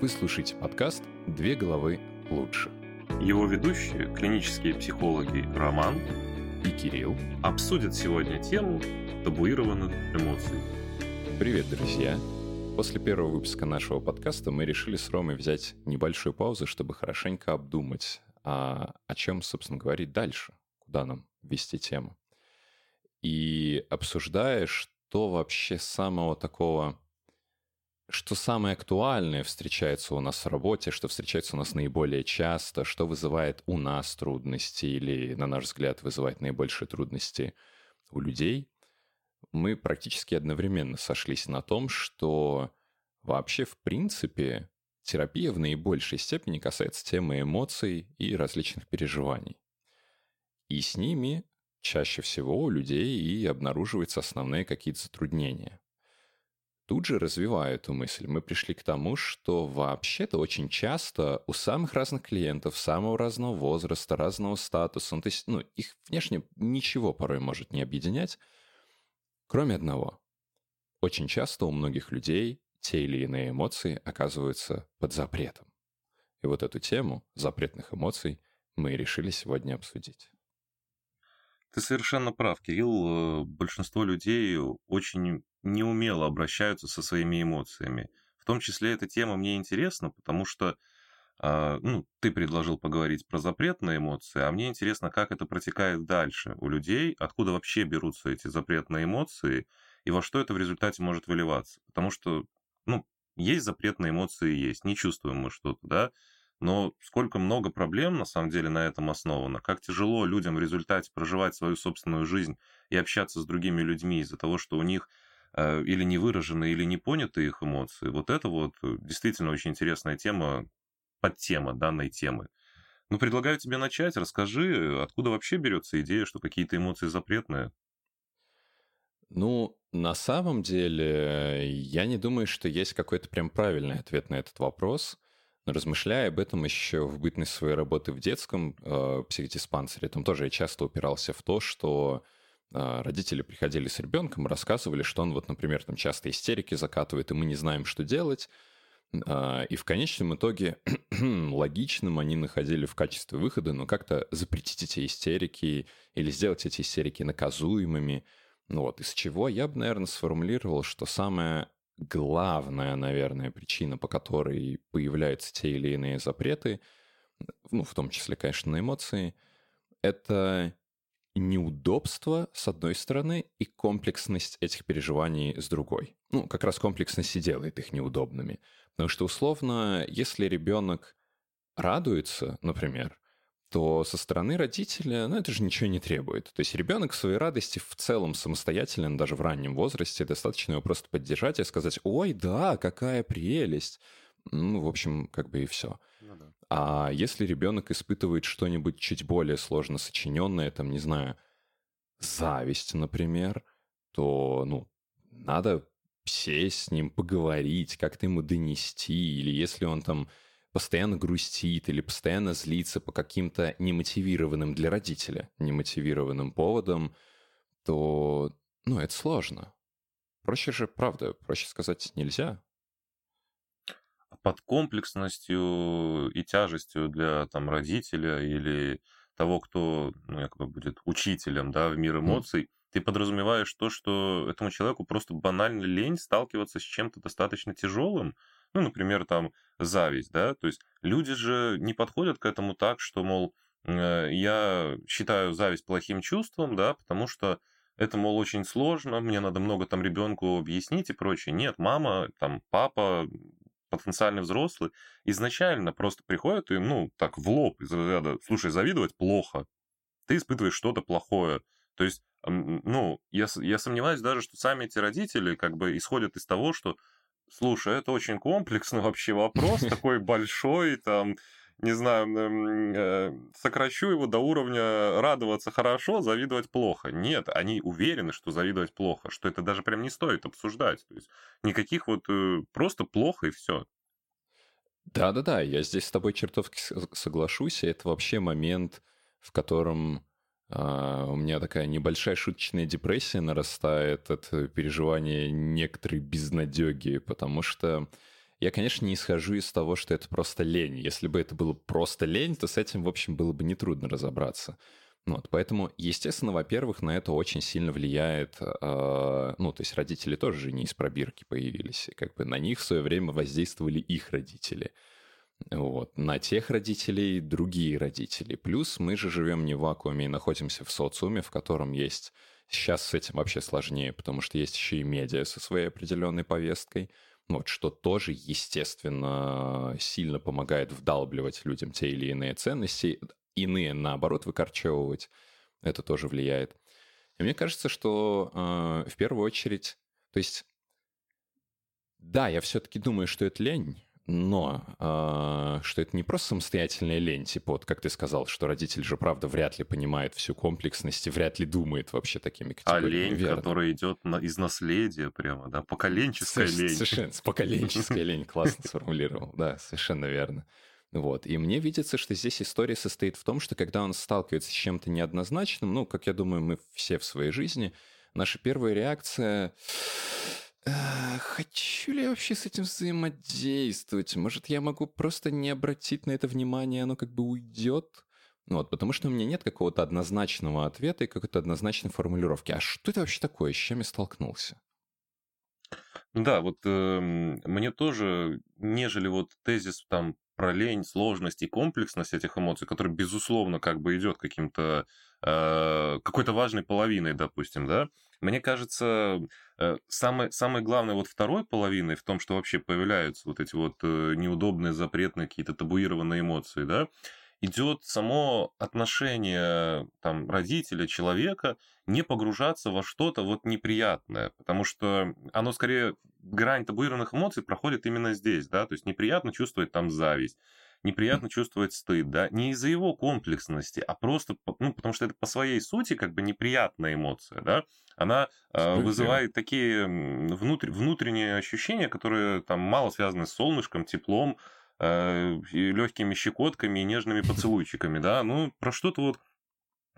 Вы слушаете подкаст «Две головы лучше». Его ведущие, клинические психологи Роман и Кирилл обсудят сегодня тему табуированных эмоций. Привет, друзья! После первого выпуска нашего подкаста мы решили с Ромой взять небольшую паузу, чтобы хорошенько обдумать, а о чем, собственно, говорить дальше, куда нам вести тему. И обсуждая, что вообще самого такого что самое актуальное встречается у нас в работе, что встречается у нас наиболее часто, что вызывает у нас трудности или, на наш взгляд, вызывает наибольшие трудности у людей, мы практически одновременно сошлись на том, что вообще, в принципе, терапия в наибольшей степени касается темы эмоций и различных переживаний. И с ними чаще всего у людей и обнаруживаются основные какие-то затруднения. Тут же развивая эту мысль, мы пришли к тому, что вообще-то очень часто у самых разных клиентов, самого разного возраста, разного статуса, ну, то есть ну, их внешне ничего порой может не объединять, кроме одного. Очень часто у многих людей те или иные эмоции оказываются под запретом. И вот эту тему запретных эмоций мы решили сегодня обсудить. Ты совершенно прав, Кирилл. Э, большинство людей очень неумело обращаются со своими эмоциями. В том числе эта тема мне интересна, потому что а, ну, ты предложил поговорить про запретные эмоции, а мне интересно, как это протекает дальше у людей, откуда вообще берутся эти запретные эмоции и во что это в результате может выливаться. Потому что, ну, есть запретные эмоции, есть, не чувствуем мы что-то, да, но сколько много проблем на самом деле на этом основано, как тяжело людям в результате проживать свою собственную жизнь и общаться с другими людьми из-за того, что у них или не выражены, или не поняты их эмоции. Вот это вот э, действительно очень интересная тема, подтема данной темы. Ну, предлагаю тебе начать. Расскажи, откуда вообще берется идея, что какие-то эмоции запретные? Ну, на самом деле, я не думаю, что есть какой-то прям правильный ответ на этот вопрос – размышляя об этом еще в бытность своей работы в детском э, психдиспансере, там тоже я часто упирался в то, что э, родители приходили с ребенком, рассказывали, что он вот, например, там часто истерики закатывает, и мы не знаем, что делать. Э, и в конечном итоге логичным они находили в качестве выхода, ну, как-то запретить эти истерики или сделать эти истерики наказуемыми. Ну вот, из чего я бы, наверное, сформулировал, что самое главная, наверное, причина, по которой появляются те или иные запреты, ну, в том числе, конечно, на эмоции, это неудобство, с одной стороны, и комплексность этих переживаний с другой. Ну, как раз комплексность и делает их неудобными. Потому что, условно, если ребенок радуется, например, то со стороны родителя, ну, это же ничего не требует. То есть ребенок в своей радости в целом самостоятелен, даже в раннем возрасте, достаточно его просто поддержать и сказать, ой, да, какая прелесть. Ну, в общем, как бы и все. Ну. А если ребенок испытывает что-нибудь чуть более сложно сочиненное, там, не знаю, зависть, например, то, ну, надо сесть с ним, поговорить, как-то ему донести, или если он там постоянно грустит или постоянно злится по каким-то немотивированным для родителя, немотивированным поводам, то, ну, это сложно. Проще же, правда, проще сказать нельзя. Под комплексностью и тяжестью для там родителя или того, кто ну, якобы будет учителем да, в мир эмоций, mm. ты подразумеваешь то, что этому человеку просто банально лень сталкиваться с чем-то достаточно тяжелым, ну, например, там зависть, да, то есть люди же не подходят к этому так, что, мол, э, я считаю зависть плохим чувством, да, потому что это, мол, очень сложно, мне надо много там ребенку объяснить и прочее. Нет, мама, там, папа, потенциальный взрослый, изначально просто приходят и, ну, так в лоб из разряда, слушай, завидовать плохо, ты испытываешь что-то плохое. То есть, ну, я, я сомневаюсь даже, что сами эти родители как бы исходят из того, что Слушай, это очень комплексный вообще вопрос, такой большой, там, не знаю, э, сокращу его до уровня радоваться хорошо, завидовать плохо. Нет, они уверены, что завидовать плохо, что это даже прям не стоит обсуждать. То есть никаких вот э, просто плохо и все. Да-да-да, я здесь с тобой чертовски соглашусь, и это вообще момент, в котором а, у меня такая небольшая шуточная депрессия нарастает от переживания некоторой безнадеги, потому что я, конечно, не исхожу из того, что это просто лень. Если бы это было просто лень, то с этим, в общем, было бы нетрудно разобраться. Вот, поэтому, естественно, во-первых, на это очень сильно влияет, э, ну, то есть родители тоже же не из пробирки появились, и как бы на них в свое время воздействовали их родители. Вот. На тех родителей другие родители. Плюс мы же живем не в вакууме и находимся в социуме, в котором есть... Сейчас с этим вообще сложнее, потому что есть еще и медиа со своей определенной повесткой, вот, что тоже, естественно, сильно помогает вдалбливать людям те или иные ценности, иные, наоборот, выкорчевывать. Это тоже влияет. И мне кажется, что э, в первую очередь, то есть, да, я все-таки думаю, что это лень, но э, что это не просто самостоятельная лень, типа вот как ты сказал, что родитель же правда вряд ли понимает всю комплексность и вряд ли думает вообще такими а категориями. А лень, Верно. которая идет на, из наследия прямо, да, поколенческая Совершенно, лень. Совершенно, поколенческая лень, классно сформулировал, да, совершенно верно. Вот. И мне видится, что здесь история состоит в том, что когда он сталкивается с чем-то неоднозначным, ну, как я думаю, мы все в своей жизни, наша первая реакция хочу ли я вообще с этим взаимодействовать? Может, я могу просто не обратить на это внимание, оно как бы уйдет? Ну вот, потому что у меня нет какого-то однозначного ответа и какой-то однозначной формулировки. А что это вообще такое? С чем я столкнулся? Да, вот э, мне тоже, нежели вот тезис там про лень, сложность и комплексность этих эмоций, который, безусловно, как бы идет каким-то э, какой-то важной половиной, допустим, да, мне кажется, э, самое, самое главное вот второй половиной в том, что вообще появляются вот эти вот э, неудобные, запретные, какие-то табуированные эмоции, да, идет само отношение там, родителя, человека не погружаться во что-то вот неприятное, потому что оно скорее, грань табуированных эмоций проходит именно здесь, да, то есть неприятно чувствовать там зависть, неприятно чувствовать стыд, да, не из-за его комплексности, а просто, ну, потому что это по своей сути как бы неприятная эмоция, да, она э, вызывает такие внутр... внутренние ощущения, которые там мало связаны с солнышком, теплом, э, легкими щекотками и нежными поцелуйчиками, да, ну, про что-то вот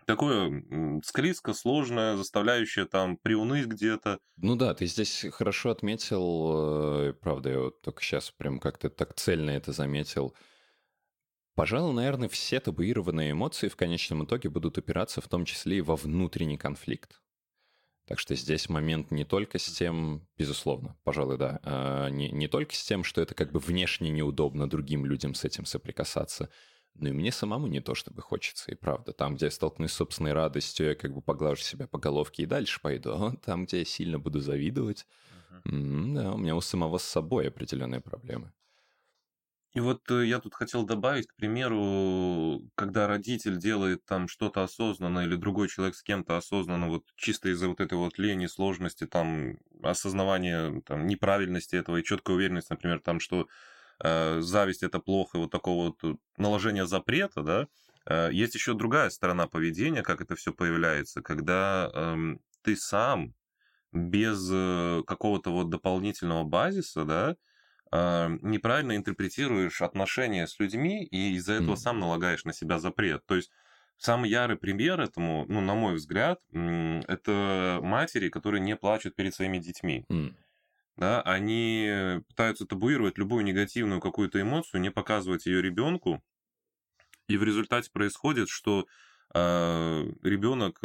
такое склизко, сложное, заставляющее там приуныть где-то. Ну да, ты здесь хорошо отметил, э, правда, я вот только сейчас прям как-то так цельно это заметил, Пожалуй, наверное, все табуированные эмоции в конечном итоге будут упираться в том числе и во внутренний конфликт. Так что здесь момент не только с тем, безусловно, пожалуй, да, а, не, не только с тем, что это как бы внешне неудобно другим людям с этим соприкасаться, но и мне самому не то чтобы хочется, и правда. Там, где я столкнусь с собственной радостью, я как бы поглажу себя по головке и дальше пойду. А там, где я сильно буду завидовать, uh-huh. да, у меня у самого с собой определенные проблемы. И вот э, я тут хотел добавить, к примеру, когда родитель делает там что-то осознанно или другой человек с кем-то осознанно, вот чисто из-за вот этой вот лени, сложности, там, осознавания там, неправильности этого и четкой уверенности, например, там, что э, зависть это плохо, вот такого вот э, наложения запрета, да, э, есть еще другая сторона поведения, как это все появляется, когда э, ты сам без э, какого-то вот дополнительного базиса, да, неправильно интерпретируешь отношения с людьми и из-за этого mm. сам налагаешь на себя запрет. То есть самый ярый пример этому, ну, на мой взгляд, это матери, которые не плачут перед своими детьми. Mm. Да, они пытаются табуировать любую негативную какую-то эмоцию, не показывать ее ребенку, и в результате происходит, что э, ребенок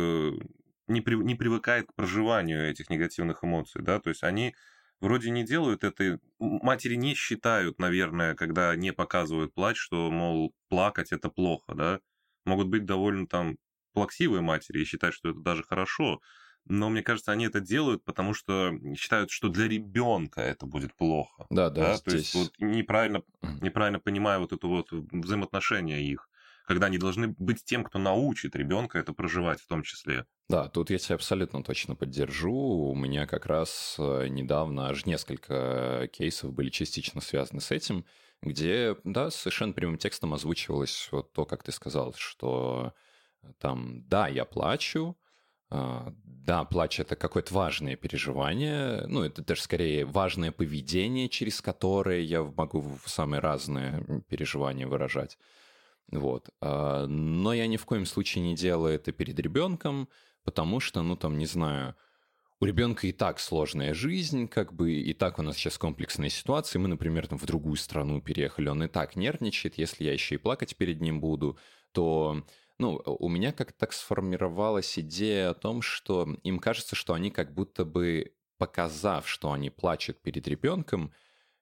не, при, не привыкает к проживанию этих негативных эмоций, да, то есть они вроде не делают это, матери не считают, наверное, когда не показывают плач, что, мол, плакать это плохо, да. Могут быть довольно там плаксивые матери и считать, что это даже хорошо, но мне кажется, они это делают, потому что считают, что для ребенка это будет плохо. Да, да. да? Здесь... То есть вот неправильно, неправильно понимая вот это вот взаимоотношения их когда они должны быть тем, кто научит ребенка это проживать в том числе. Да, тут я тебя абсолютно точно поддержу. У меня как раз э, недавно аж несколько кейсов были частично связаны с этим, где, да, совершенно прямым текстом озвучивалось вот то, как ты сказал, что там, да, я плачу, а, да, плач это какое-то важное переживание, ну, это даже скорее важное поведение, через которое я могу самые разные переживания выражать. Вот. А, но я ни в коем случае не делаю это перед ребенком, потому что, ну, там, не знаю, у ребенка и так сложная жизнь, как бы и так у нас сейчас комплексная ситуация. Мы, например, там в другую страну переехали, он и так нервничает. Если я еще и плакать перед ним буду, то ну, у меня как-то так сформировалась идея о том, что им кажется, что они как будто бы показав, что они плачут перед ребенком,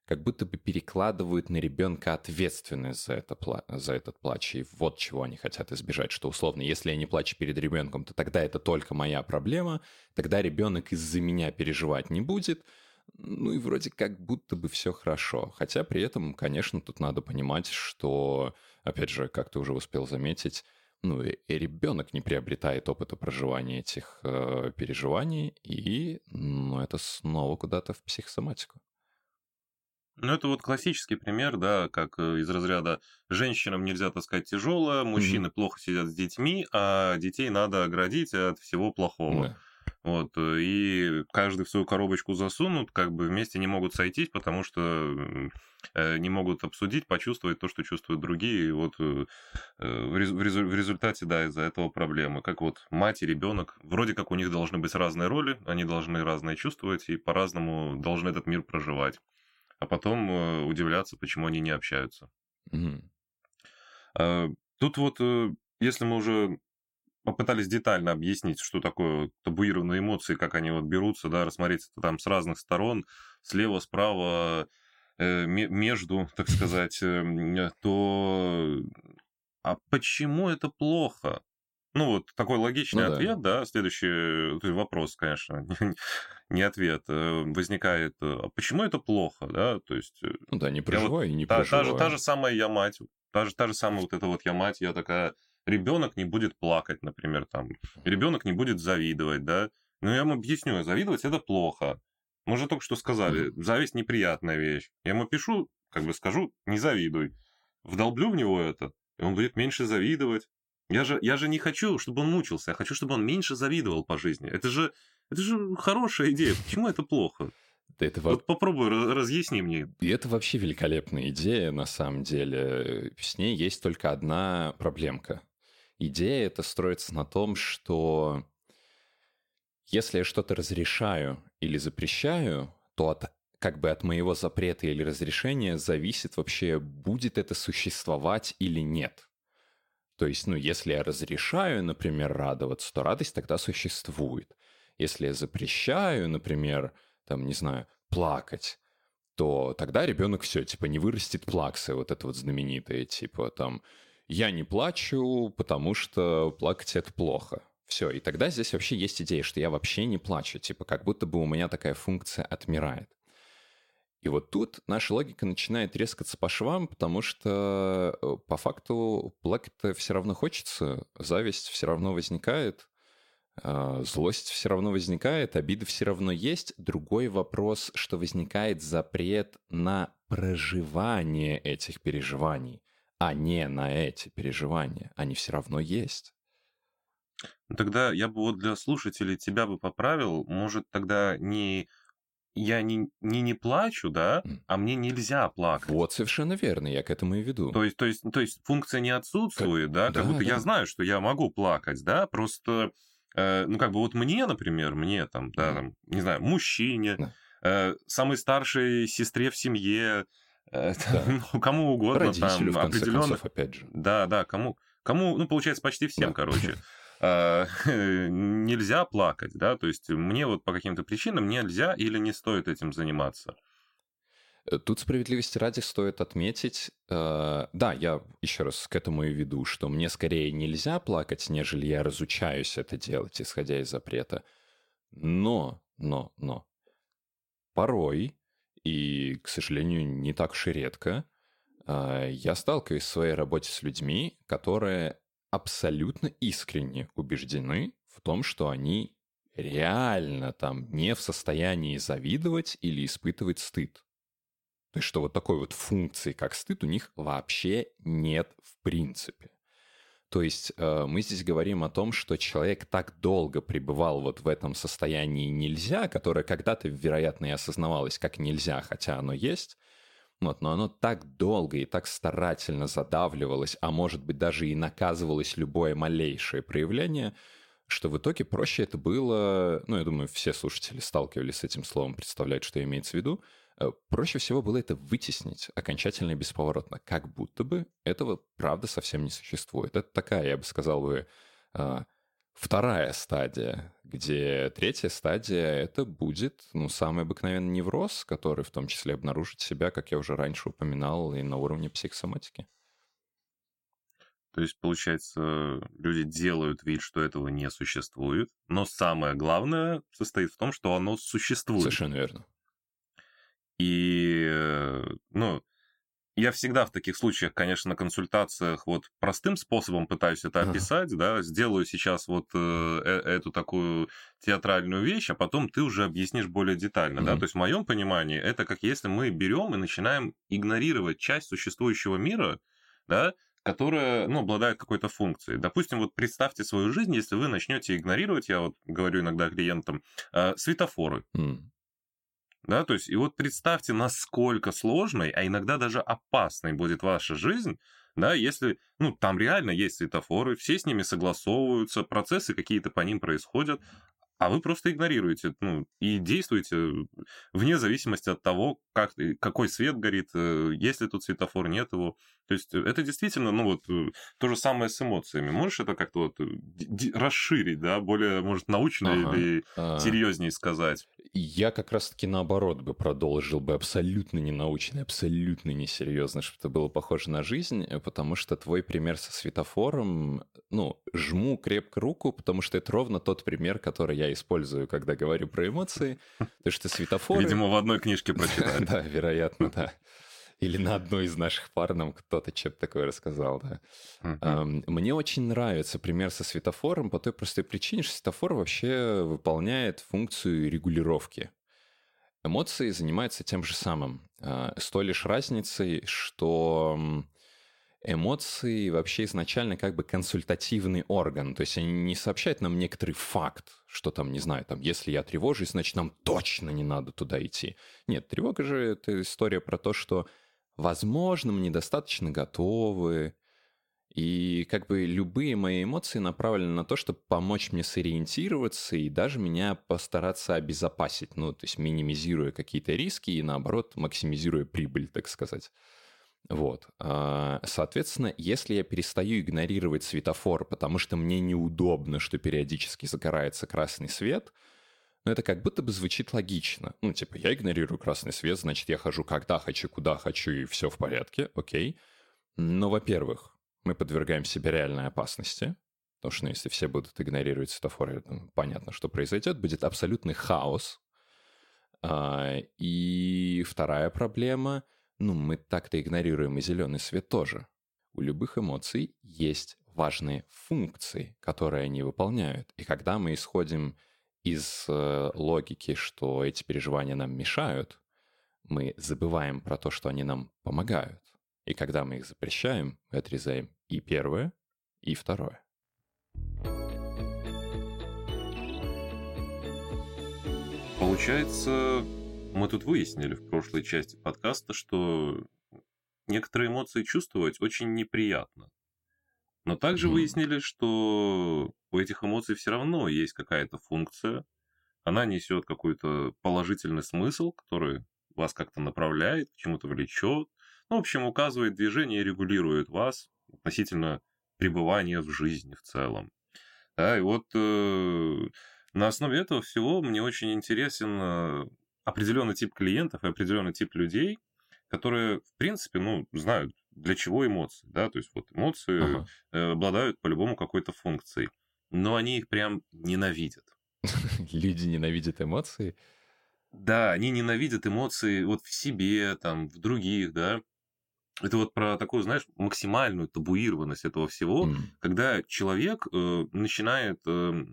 как будто бы перекладывают на ребенка ответственность за, это, за этот плач. И вот чего они хотят избежать, что условно, если я не плачу перед ребенком, то тогда это только моя проблема, тогда ребенок из-за меня переживать не будет. Ну и вроде как будто бы все хорошо. Хотя при этом, конечно, тут надо понимать, что, опять же, как ты уже успел заметить, ну и ребенок не приобретает опыта проживания этих э, переживаний, и ну, это снова куда-то в психосоматику. Ну, это вот классический пример, да, как э, из разряда женщинам нельзя таскать тяжелое, мужчины mm-hmm. плохо сидят с детьми, а детей надо оградить от всего плохого. Да. Вот, э, и каждый в свою коробочку засунут, как бы вместе не могут сойтись, потому что э, не могут обсудить, почувствовать то, что чувствуют другие. И вот в результате, да, из-за этого проблемы. Как вот мать и ребенок, вроде как у них должны быть разные роли, они должны разное чувствовать и по-разному должны этот мир проживать а потом э, удивляться, почему они не общаются. Mm-hmm. Тут вот, э, если мы уже попытались детально объяснить, что такое табуированные эмоции, как они вот берутся, да, рассмотреть это там с разных сторон, слева, справа, э, между, так сказать, эм, то а почему это плохо? Ну, вот такой логичный ну, ответ, да. да, следующий вопрос, конечно, не ответ, э, возникает, э, а почему это плохо, да, то есть... Э, ну да, не проживай, вот, не та, проживай. Та же, та же самая я мать, та же, та же самая вот эта вот я мать, я такая, ребенок не будет плакать, например, там, ребенок не будет завидовать, да, ну я ему объясню, завидовать это плохо. Мы же только что сказали, зависть неприятная вещь. Я ему пишу, как бы скажу, не завидуй. Вдолблю в него это, и он будет меньше завидовать, я же, я же не хочу, чтобы он мучился, я хочу, чтобы он меньше завидовал по жизни. Это же, это же хорошая идея. Почему это плохо? Это вот попробуй разъясни мне. И это вообще великолепная идея, на самом деле. С ней есть только одна проблемка. Идея это строится на том, что если я что-то разрешаю или запрещаю, то от как бы от моего запрета или разрешения зависит вообще, будет это существовать или нет. То есть, ну, если я разрешаю, например, радоваться, то радость тогда существует. Если я запрещаю, например, там, не знаю, плакать, то тогда ребенок все, типа, не вырастет плаксы, вот это вот знаменитое, типа, там, я не плачу, потому что плакать это плохо. Все, и тогда здесь вообще есть идея, что я вообще не плачу, типа, как будто бы у меня такая функция отмирает. И вот тут наша логика начинает резкаться по швам, потому что э, по факту плакать-то все равно хочется, зависть все равно возникает, а, злость все равно возникает, обида все равно есть. Другой вопрос, что возникает запрет на проживание этих переживаний, а не на эти переживания. Они все равно есть. Тогда я бы вот для слушателей тебя бы поправил, может тогда не я не, не, не плачу, да, а мне нельзя плакать. Вот совершенно верно, я к этому и веду. То есть, то есть, то есть функция не отсутствует, как... да, как да, будто да. я знаю, что я могу плакать, да, просто, э, ну, как бы вот мне, например, мне там, да, там, не знаю, мужчине, да. э, самой старшей сестре в семье, э, да. ну, кому угодно, Родителю, там, определенных, опять же. Да, да, кому, кому, ну, получается, почти всем, да. короче. А, нельзя плакать, да, то есть мне вот по каким-то причинам нельзя или не стоит этим заниматься. Э, тут справедливости ради стоит отметить, э, да, я еще раз к этому и веду, что мне скорее нельзя плакать, нежели я разучаюсь это делать, исходя из запрета. Но, но, но, порой, и, к сожалению, не так уж и редко, э, я сталкиваюсь в своей работе с людьми, которые абсолютно искренне убеждены в том, что они реально там не в состоянии завидовать или испытывать стыд. То есть, что вот такой вот функции, как стыд, у них вообще нет в принципе. То есть э, мы здесь говорим о том, что человек так долго пребывал вот в этом состоянии нельзя, которое когда-то, вероятно, и осознавалось как нельзя, хотя оно есть, вот, но оно так долго и так старательно задавливалось, а может быть даже и наказывалось любое малейшее проявление, что в итоге проще это было, ну, я думаю, все слушатели сталкивались с этим словом, представляют, что имеется в виду, э, проще всего было это вытеснить окончательно и бесповоротно, как будто бы этого, правда, совсем не существует. Это такая, я бы сказал бы, а, вторая стадия, где третья стадия — это будет, ну, самый обыкновенный невроз, который в том числе обнаружит себя, как я уже раньше упоминал, и на уровне психосоматики. То есть, получается, люди делают вид, что этого не существует, но самое главное состоит в том, что оно существует. Совершенно верно. И, э, ну, я всегда в таких случаях, конечно, на консультациях вот простым способом пытаюсь это описать, да, сделаю сейчас вот э, э, эту такую театральную вещь, а потом ты уже объяснишь более детально, да, то есть в моем понимании это как если мы берем и начинаем игнорировать часть существующего мира, да, которая, ну, обладает какой-то функцией. Допустим, вот представьте свою жизнь, если вы начнете игнорировать, я вот говорю иногда клиентам, э, светофоры. Mm. Да, то есть, и вот представьте, насколько сложной, а иногда даже опасной будет ваша жизнь, да, если, ну, там реально есть светофоры, все с ними согласовываются, процессы какие-то по ним происходят, а вы просто игнорируете, ну, и действуете вне зависимости от того, как, какой свет горит, э, есть ли тут светофор, нет его. То есть э, это действительно, ну вот, э, то же самое с эмоциями. Можешь это как-то вот расширить, да, более, может, научно ага. или а... серьезнее сказать? Я как раз-таки наоборот бы продолжил бы абсолютно ненаучно, абсолютно несерьезно, чтобы это было похоже на жизнь, потому что твой пример со светофором, ну, жму крепко руку, потому что это ровно тот пример, который я использую, когда говорю про эмоции, то что светофоры... Видимо, в одной книжке прочитали. Да, вероятно, да. Или на одной из наших пар нам кто-то что-то такое рассказал, да. Uh-huh. Мне очень нравится пример со светофором по той простой причине, что светофор вообще выполняет функцию регулировки. Эмоции занимаются тем же самым, а, с той лишь разницей, что эмоции вообще изначально как бы консультативный орган, то есть они не сообщают нам некоторый факт, что там, не знаю, там, если я тревожусь, значит, нам точно не надо туда идти. Нет, тревога же — это история про то, что, возможно, мы недостаточно готовы, и как бы любые мои эмоции направлены на то, чтобы помочь мне сориентироваться и даже меня постараться обезопасить, ну, то есть минимизируя какие-то риски и, наоборот, максимизируя прибыль, так сказать. Вот. А, соответственно, если я перестаю игнорировать светофор, потому что мне неудобно, что периодически загорается красный свет, ну, это как будто бы звучит логично. Ну, типа, я игнорирую красный свет, значит, я хожу когда хочу, куда хочу, и все в порядке, окей. Но, во-первых, мы подвергаем себе реальной опасности, потому что ну, если все будут игнорировать светофоры, ну, понятно, что произойдет, будет абсолютный хаос. А, и вторая проблема — ну, мы так-то игнорируем и зеленый свет тоже. У любых эмоций есть важные функции, которые они выполняют. И когда мы исходим из э, логики, что эти переживания нам мешают, мы забываем про то, что они нам помогают. И когда мы их запрещаем, мы отрезаем и первое, и второе. Получается, мы тут выяснили в прошлой части подкаста, что некоторые эмоции чувствовать очень неприятно. Но также mm. выяснили, что у этих эмоций все равно есть какая-то функция. Она несет какой-то положительный смысл, который вас как-то направляет, к чему-то влечет. Ну, в общем, указывает движение и регулирует вас относительно пребывания в жизни в целом. Да, и вот э, на основе этого всего мне очень интересен э, определенный тип клиентов и определенный тип людей, которые, в принципе, ну, знают, для чего эмоции, да, то есть вот эмоции ага. Э, обладают по-любому какой-то функцией, но они их прям ненавидят. Люди ненавидят эмоции? Да, они ненавидят эмоции вот в себе, там, в других, да. Это вот про такую, знаешь, максимальную табуированность этого всего, mm. когда человек э, начинает э,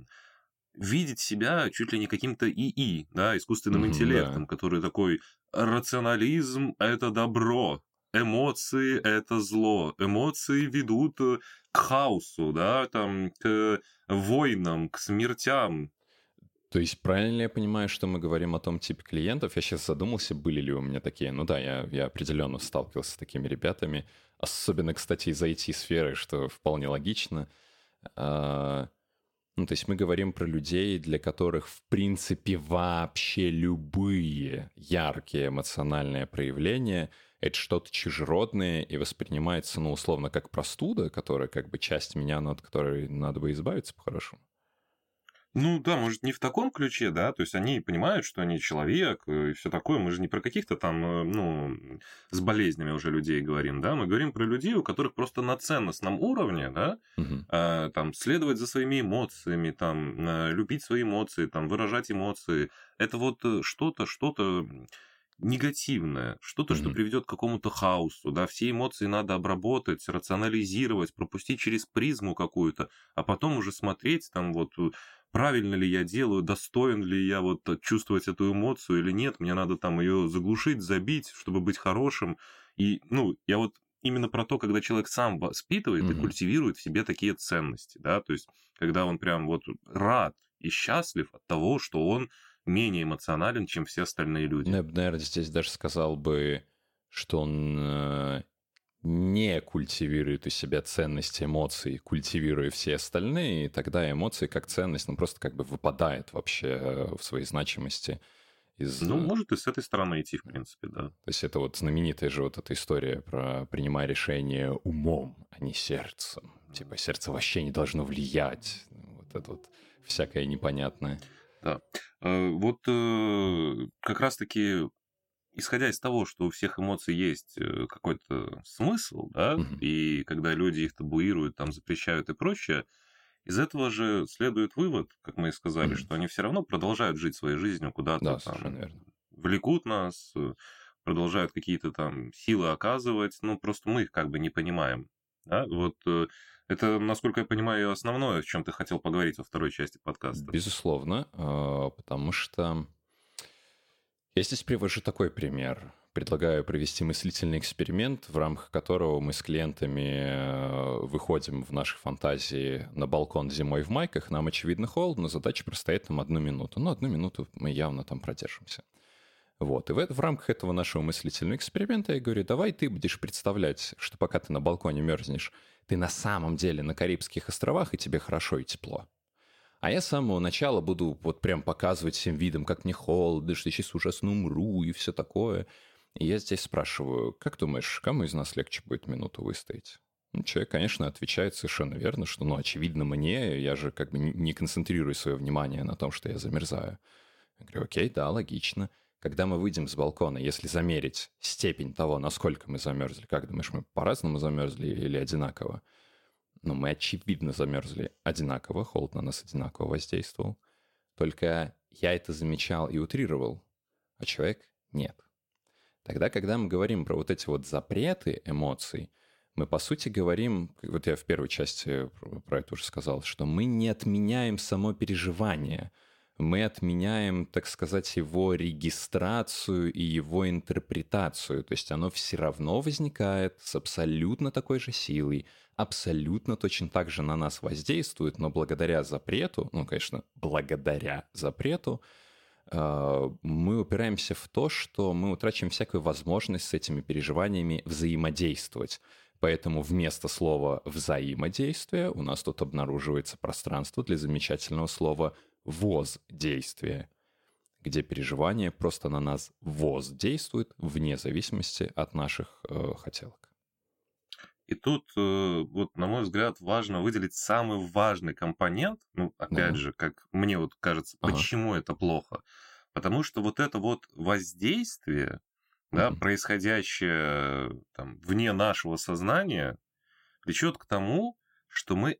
видеть себя чуть ли не каким-то ИИ, да, искусственным mm-hmm, интеллектом, да. который такой рационализм – это добро, эмоции – это зло, эмоции ведут к хаосу, да, там, к войнам, к смертям. То есть правильно ли я понимаю, что мы говорим о том типе клиентов? Я сейчас задумался, были ли у меня такие. Ну да, я, я определенно сталкивался с такими ребятами. Особенно, кстати, из IT-сферы, что вполне логично. Ну, то есть мы говорим про людей, для которых, в принципе, вообще любые яркие эмоциональные проявления — это что-то чужеродное и воспринимается, ну, условно, как простуда, которая как бы часть меня, от которой надо бы избавиться по-хорошему. Ну да, может, не в таком ключе, да, то есть они понимают, что они человек э, и все такое. Мы же не про каких-то там, э, ну, с болезнями уже людей говорим, да, мы говорим про людей, у которых просто на ценностном уровне, да, Мгм. а, там, следовать за своими эмоциями, там, э, любить свои эмоции, там, выражать эмоции. Это вот э, что-то, что-то негативное, что-то, что Мгм. приведет к какому-то хаосу, да, все эмоции надо обработать, рационализировать, пропустить через призму какую-то, а потом уже смотреть, там, вот, э, правильно ли я делаю, достоин ли я вот э, чувствовать эту эмоцию или нет, мне надо там ее заглушить, забить, чтобы быть хорошим. И, ну, я вот именно про то, когда человек сам воспитывает и Мгм. культивирует в себе такие ценности, да, то есть, когда он прям вот рад и счастлив от того, что он менее эмоционален, чем все остальные люди. Ну, я бы, наверное, здесь даже сказал бы, что он э, не культивирует у себя ценности эмоций, культивируя все остальные, и тогда эмоции как ценность, ну, просто как бы выпадает вообще э, в своей значимости из... Ну, может и с этой стороны идти, в принципе, да. То есть это вот знаменитая же вот эта история про принимай решение умом, а не сердцем. Типа сердце вообще не должно влиять. Вот это вот всякое непонятное. Э, Вот э, как раз-таки, исходя из того, что у всех эмоций есть э, какой-то смысл, да, Мгм. и когда люди их табуируют, там, запрещают и прочее, из этого же следует вывод, как мы и сказали, Мгм. что они все равно продолжают жить своей жизнью куда-то Да, там, верно. влекут нас, э, продолжают какие-то там силы оказывать, ну, просто мы их как бы не понимаем, да, вот э, это, насколько я понимаю, основное, о чем ты хотел поговорить во второй части подкаста. Безусловно, а, потому что я здесь привожу такой пример. Предлагаю провести мыслительный эксперимент, в рамках которого мы с клиентами э, выходим в нашей фантазии на балкон зимой в майках. Нам, очевидно, холодно, задача простоять там одну минуту. Ну, одну минуту мы явно там продержимся. Вот. И в, в рамках этого нашего мыслительного эксперимента я говорю, давай ты будешь представлять, что пока ты на балконе мерзнешь, ты на самом деле на Карибских островах, и тебе хорошо и тепло. А я с самого начала буду вот прям показывать всем видом, как мне холодно, что я сейчас ужасно умру и все такое. И я здесь спрашиваю, как думаешь, кому из нас легче будет минуту выстоять? Ну, человек, конечно, отвечает совершенно верно, что, ну, очевидно, мне, я же как бы не концентрирую свое внимание на том, что я замерзаю. Я говорю, окей, да, логично. Когда мы выйдем с балкона, если замерить степень того, насколько мы замерзли, как думаешь, мы по-разному замерзли или одинаково? Ну, мы очевидно замерзли одинаково, холод на нас одинаково воздействовал. Только я это замечал и утрировал, а человек нет. Тогда, когда мы говорим про вот эти вот запреты эмоций, мы, по сути, говорим, вот я в первой части про это уже сказал, что мы не отменяем само переживание, мы отменяем, так сказать, его регистрацию и его интерпретацию. То есть оно все равно возникает с абсолютно такой же силой, абсолютно точно так же на нас воздействует, но благодаря запрету, ну, конечно, благодаря запрету, э, мы упираемся в то, что мы утрачиваем всякую возможность с этими переживаниями взаимодействовать. Поэтому вместо слова «взаимодействие» у нас тут обнаруживается пространство для замечательного слова «воздействие», где переживание просто на нас воздействует вне зависимости от наших э, хотелок. И тут, э, вот, на мой взгляд, важно выделить самый важный компонент. Ну, опять Ну. же, как мне вот кажется, Ага. почему это плохо. Потому что вот это вот воздействие, да, Мгм. происходящее там, вне нашего сознания, влечет к тому, что мы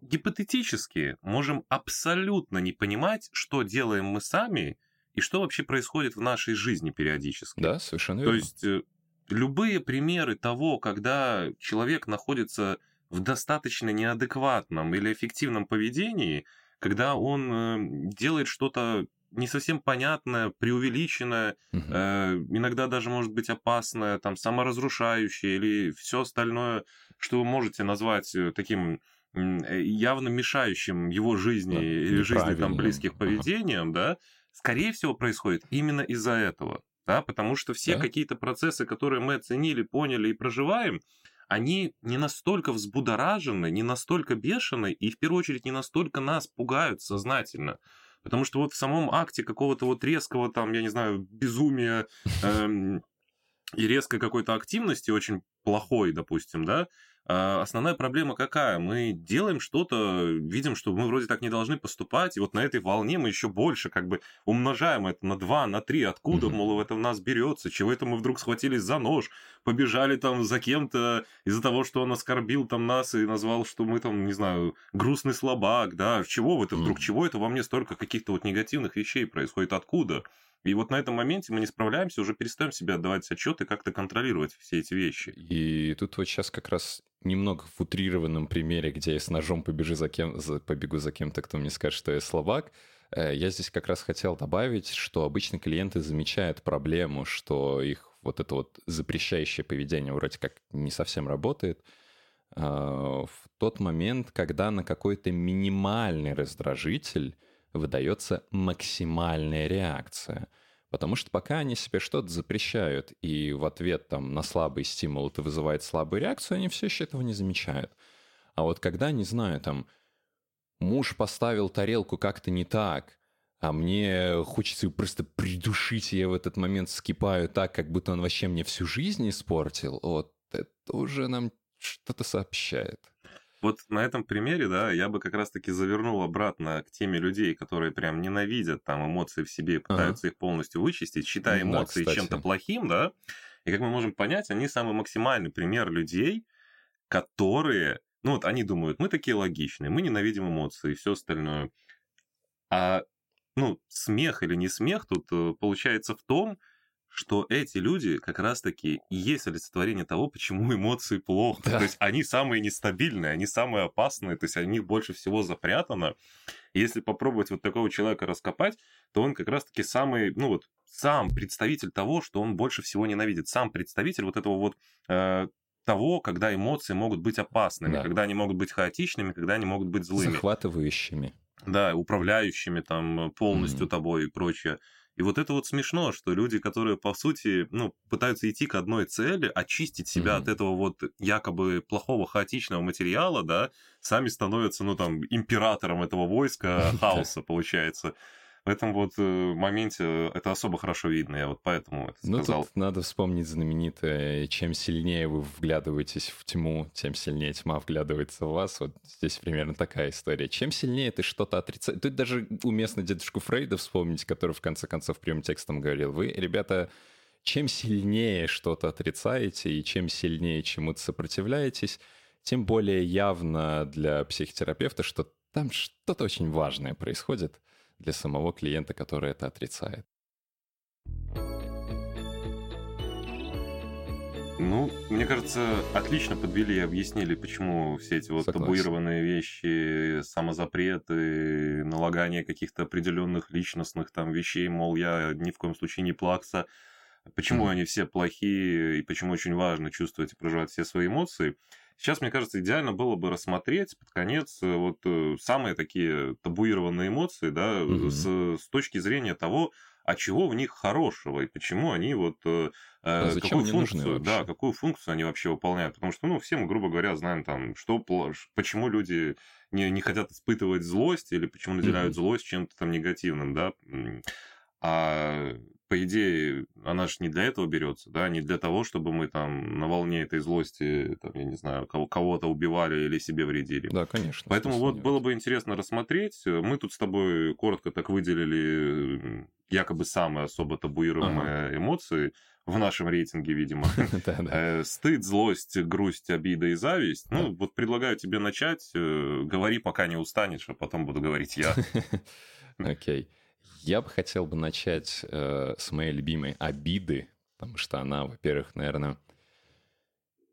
гипотетически можем абсолютно не понимать, что делаем мы сами и что вообще происходит в нашей жизни периодически. Да, совершенно То верно. есть э, любые примеры того, когда человек находится в достаточно неадекватном или эффективном поведении, когда он э, делает что-то не совсем понятное, преувеличенное, Мгм. э, иногда даже может быть опасное, там, саморазрушающее или все остальное, что вы можете назвать э, таким э, явно мешающим его жизни Да, или жизни там близких Ага. поведением, да, скорее всего происходит именно из-за этого, да, потому что все Да. какие-то процессы, которые мы оценили, поняли и проживаем, они не настолько взбудоражены, не настолько бешены, и в первую очередь не настолько нас пугают сознательно. Потому что вот в самом акте какого-то вот резкого там, я не знаю, безумия эм, и резкой какой-то активности, очень плохой, допустим, да, основная проблема какая? Мы делаем что-то, видим, что мы вроде так не должны поступать, и вот на этой волне мы еще больше как бы умножаем это на 2, на 3, откуда, мол, это в нас берется, чего это мы вдруг схватились за нож, побежали там за кем-то из-за того, что он оскорбил там нас и назвал, что мы там, не знаю, грустный слабак, да, чего это вдруг, чего это во мне столько каких-то вот негативных вещей происходит, откуда? И вот на этом моменте мы не справляемся, уже перестаем себе отдавать отчет и как-то контролировать все эти вещи. И тут вот сейчас как раз немного в утрированном примере, где я с ножом побежу за кем, за, побегу за кем-то, кто мне скажет, что я слабак, э, я здесь как раз хотел добавить, что обычно клиенты замечают проблему, что их вот это вот запрещающее поведение вроде как не совсем работает, э, в тот момент, когда на какой-то минимальный раздражитель выдается максимальная реакция. Потому что пока они себе что-то запрещают, и в ответ там, на слабый стимул это вызывает слабую реакцию, они все еще этого не замечают. А вот когда, не знаю, там, муж поставил тарелку как-то не так, а мне хочется его просто придушить, и я в этот момент скипаю так, как будто он вообще мне всю жизнь испортил, вот это уже нам что-то сообщает. Вот на этом примере, да, я бы как раз-таки завернул обратно к теме людей, которые прям ненавидят там эмоции в себе и пытаются ага. их полностью вычистить, считая эмоции да, чем-то плохим, да. И как мы можем понять, они самый максимальный пример людей, которые, ну вот они думают, мы такие логичные, мы ненавидим эмоции и все остальное. А ну, смех или не смех тут э, получается в том, что эти люди как раз-таки и есть олицетворение того, почему эмоции плохо. Да. То есть они самые нестабильные, они самые опасные, то есть о них больше всего запрятано. И если попробовать вот такого человека раскопать, то он как раз-таки самый, ну вот, сам представитель того, что он больше всего ненавидит. Сам представитель вот этого вот э, того, когда эмоции могут быть опасными, да. когда они могут быть хаотичными, когда они могут быть злыми. Захватывающими. Да, управляющими там полностью mm-hmm. тобой и прочее. И вот это вот смешно, что люди, которые, по сути, ну, пытаются идти к одной цели, очистить себя mm-hmm. от этого вот якобы плохого хаотичного материала, да, сами становятся, ну, там, императором этого войска хаоса, получается. В этом вот э, моменте это особо хорошо видно, я вот поэтому это ну, сказал. Ну, тут надо вспомнить знаменитое, чем сильнее вы вглядываетесь в тьму, тем сильнее тьма вглядывается в вас. Вот здесь примерно такая история. Чем сильнее ты что-то отрицаешь... Тут даже уместно дедушку Фрейда вспомнить, который в конце концов прямым текстом говорил. Вы, ребята, чем сильнее что-то отрицаете и чем сильнее чему-то сопротивляетесь, тем более явно для психотерапевта, что там что-то очень важное происходит для самого клиента, который это отрицает. Ну, мне кажется, отлично подвели и объяснили, почему все эти вот Согласен. табуированные вещи, самозапреты, налагание каких-то определенных личностных там вещей, мол, я ни в коем случае не плакса, почему mm-hmm. они все плохие и почему очень важно чувствовать и проживать все свои эмоции. Сейчас, мне кажется, идеально было бы рассмотреть под конец э, вот э, самые такие табуированные эмоции, да, mm-hmm. с, с точки зрения того, а чего в них хорошего и почему они вот э, а зачем какую функцию, да, какую функцию они вообще выполняют, потому что ну все мы грубо говоря знаем там что почему люди не не хотят испытывать злость или почему наделяют mm-hmm. злость чем-то там негативным, да, а по идее, она же не для этого берется, да, не для того, чтобы мы там на волне этой злости, там, я не знаю, кого-то убивали или себе вредили. Да, конечно. Поэтому вот было бы интересно рассмотреть. Мы тут с тобой коротко так выделили якобы самые особо табуируемые ага. эмоции в нашем рейтинге, видимо. Э, стыд, злость, грусть, обида и зависть. Ну, вот предлагаю тебе начать. Э, говори, пока не устанешь, а потом буду говорить я. Окей. Я бы хотел бы начать э, с моей любимой обиды, потому что она, во-первых, наверное,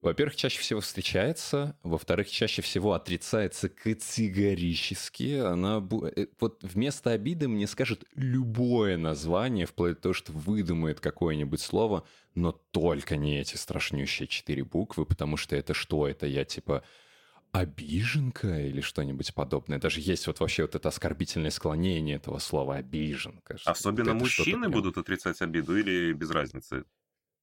во-первых, чаще всего встречается, во-вторых, чаще всего отрицается категорически. Она э, вот вместо обиды мне скажет любое название, вплоть до того, что выдумает какое-нибудь слово, но только не эти страшнющие четыре буквы, потому что это что? Это я типа обиженка или что-нибудь подобное. Даже есть вот вообще вот это оскорбительное склонение этого слова обиженка. Особенно вот мужчины будут отрицать обиду или без разницы?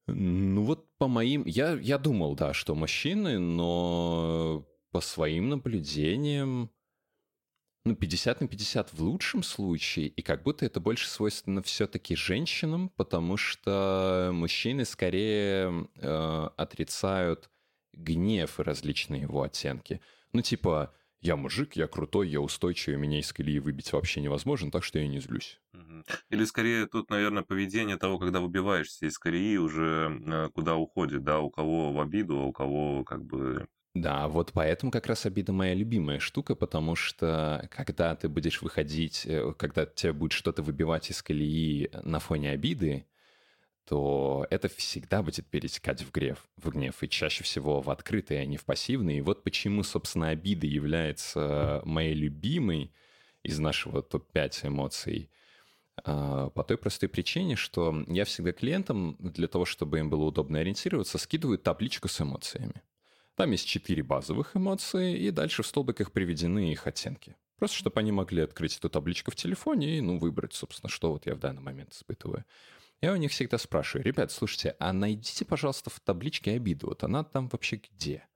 Ну вот по моим... Я, я думал, да, что мужчины, но по своим наблюдениям, ну, 50 на 50 в лучшем случае, и как будто это больше свойственно все-таки женщинам, потому что мужчины скорее э, отрицают гнев и различные его оттенки. Ну, типа, я мужик, я крутой, я устойчивый, меня из колеи выбить вообще невозможно, так что я не злюсь. Или скорее тут, наверное, поведение того, когда выбиваешься из колеи, уже э, куда уходит, да, у кого в обиду, а у кого как бы да, вот поэтому как раз обида моя любимая штука, потому что когда ты будешь выходить, э, когда тебя будет что-то выбивать из колеи на фоне обиды, то это всегда будет перетекать в гнев, в гнев, и чаще всего в открытый, а не в пассивный. И вот почему, собственно, обида является моей любимой из нашего топ-5 эмоций, а, по той простой причине, что я всегда клиентам, для того, чтобы им было удобно ориентироваться, скидываю табличку с эмоциями. Там есть четыре базовых эмоции, и дальше в столбиках приведены их оттенки. Просто чтобы они могли открыть эту табличку в телефоне и, ну, выбрать, собственно, что вот я в данный момент испытываю. Я у них всегда спрашиваю, ребят, слушайте, а найдите, пожалуйста, в табличке обиду. Вот она там вообще где?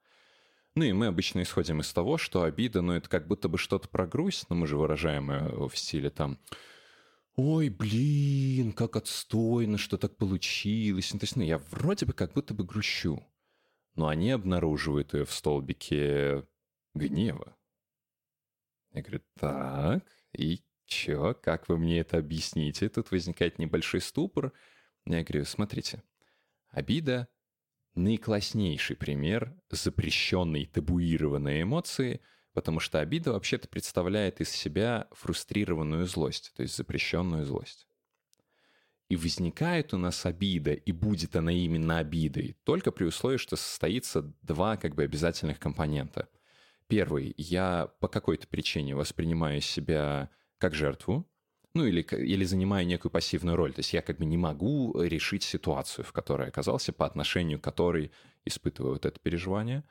Ну и мы обычно исходим из того, что обида, ну это как будто бы что-то про грусть, но мы же выражаем ее в стиле там «Ой, блин, как отстойно, что так получилось». Ну, то есть, ну, я вроде бы как будто бы грущу, но они обнаруживают ее в столбике гнева. Я говорю, так, и Чё? Как вы мне это объясните? Тут возникает небольшой ступор. Я говорю, смотрите, обида — наикласснейший пример запрещенной табуированной эмоции, потому что обида вообще-то представляет из себя фрустрированную злость, то есть запрещенную злость. И возникает у нас обида, и будет она именно обидой, только при условии, что состоится два как бы обязательных компонента. Первый, я по какой-то причине воспринимаю себя как жертву, ну или, или занимаю некую пассивную роль. То есть я как бы не могу решить ситуацию, в которой оказался, по отношению к которой испытываю вот это переживание.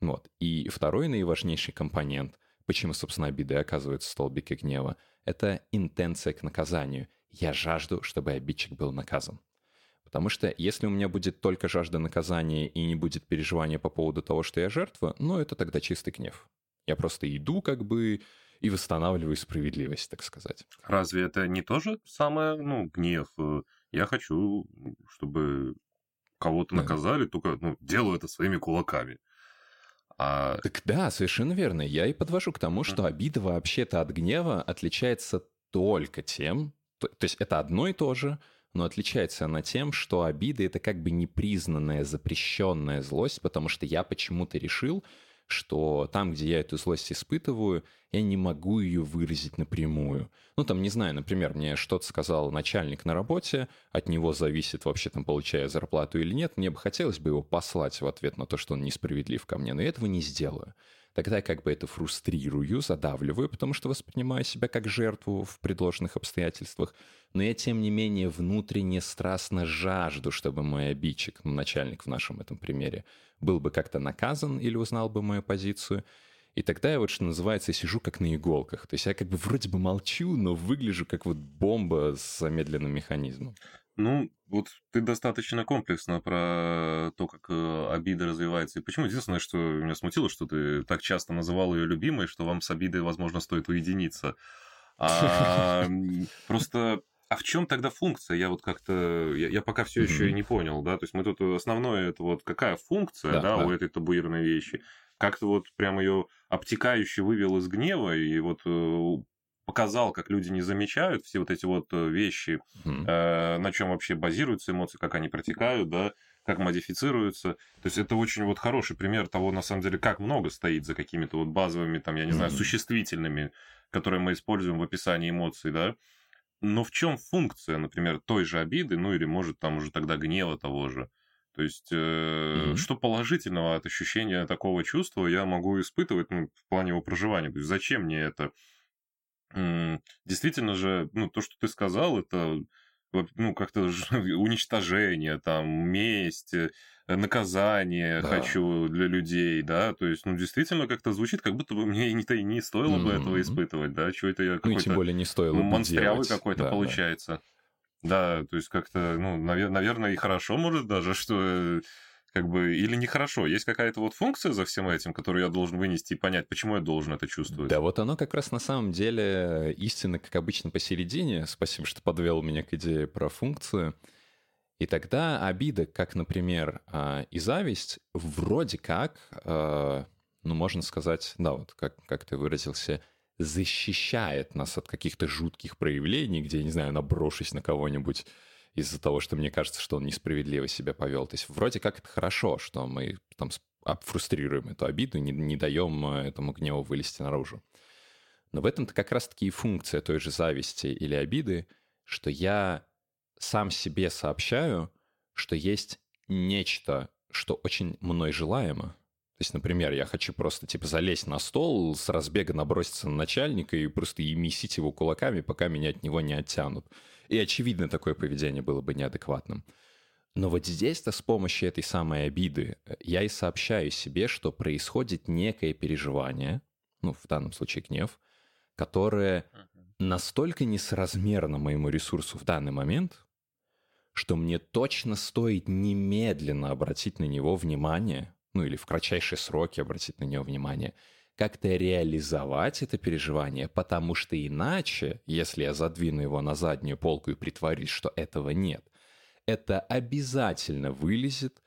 Вот. И второй наиважнейший компонент, почему, собственно, обиды оказываются в столбике гнева, это интенция к наказанию. Я жажду, чтобы обидчик был наказан. Потому что если у меня будет только жажда наказания и не будет переживания по поводу того, что я жертва, ну, это тогда чистый гнев. Я просто иду как бы и восстанавливаю справедливость, так сказать. Разве это не то же самое, ну, гнев? Э, я хочу, чтобы кого-то наказали, да. только ну, делаю это своими кулаками. А... Так да, совершенно верно. Я и подвожу к тому, что обида вообще-то от гнева отличается только тем, то, то есть это одно и то же, но отличается она тем, что обида — это как бы непризнанная, запрещенная злость, потому что я почему-то решил, что там, где я эту злость испытываю, я не могу ее выразить напрямую. Ну, там, не знаю, например, мне что-то сказал начальник на работе, от него зависит вообще, там, получая зарплату или нет, мне бы хотелось бы его послать в ответ на то, что он несправедлив ко мне, но я этого не сделаю. Тогда я как бы это фрустрирую, задавливаю, потому что воспринимаю себя как жертву в предложенных обстоятельствах. Но я, тем не менее, внутренне страстно жажду, чтобы мой обидчик, ну, начальник в нашем этом примере, был бы как-то наказан или узнал бы мою позицию. И тогда я вот, что называется, сижу как на иголках. То есть я как бы вроде бы молчу, но выгляжу как вот бомба с замедленным механизмом. Ну, вот ты достаточно комплексно про то, как э, обида развивается. И почему? Единственное, что меня смутило, что ты так часто называл ее любимой, что вам с обидой, возможно, стоит уединиться. А, просто а в чем тогда функция? Я вот как-то, я, я пока все еще и не понял, да, то есть мы тут основное это вот какая функция, да, да, да. у этой табуированной вещи, как-то вот прям ее обтекающе вывел из гнева и вот э, показал, как люди не замечают все вот эти вот э, вещи, mm э, на чем вообще базируются эмоции, как они протекают, да, как модифицируются. То есть это очень вот хороший пример того, на самом деле, как много стоит за какими-то вот базовыми, там, я не mm знаю, существительными, которые мы используем в описании эмоций, да. Но в чем функция, например, той же обиды, ну или может там уже тогда гнева того же? То есть, э, mm-hmm. что положительного от ощущения такого чувства я могу испытывать ну, в плане его проживания? То есть, зачем мне это? Действительно же, ну, то, что ты сказал, это ну, как-то уничтожение, там, месть, э, наказание да. хочу для людей, да, то есть, ну, действительно как-то звучит, как будто бы мне не, не стоило mm-hmm. бы этого испытывать, да, что это я какой-то... Ну, тем более не стоило Монстрявый какой-то да, получается. Да, то есть как-то, ну, наверное, и хорошо, может, даже, что э, как бы, или нехорошо. Есть какая-то вот функция за всем этим, которую я должен вынести и понять, почему я должен это чувствовать. Да, вот оно как раз на самом деле истина, как обычно, посередине. Спасибо, что подвел меня к идее про функцию. И тогда обида, как, например, а, и зависть, вроде как, а, ну, можно сказать, да, вот как, как ты выразился, защищает нас от каких-то жутких проявлений, где, не знаю, наброшусь на кого-нибудь из-за того, что мне кажется, что он несправедливо себя повел. То есть вроде как это хорошо, что мы там фрустрируем эту обиду, не, не даем э, этому гневу вылезти наружу. Но в этом-то как раз-таки и функция той же зависти или обиды, что я сам себе сообщаю, что есть нечто, что очень мной желаемо, то есть, например, я хочу просто, типа, залезть на стол, с разбега наброситься на начальника и просто и месить его кулаками, пока меня от него не оттянут. И, очевидно, такое поведение было бы неадекватным. Но вот здесь-то с помощью этой самой обиды э, я и сообщаю себе, что происходит некое переживание, ну, в данном случае гнев, которое настолько несоразмерно моему ресурсу в данный момент, что мне точно стоит немедленно обратить на него внимание, ну или в кратчайшие сроки обратить на него внимание, как-то реализовать это переживание, потому что иначе, если я задвину его на заднюю полку и притворюсь, что этого нет, это обязательно вылезет,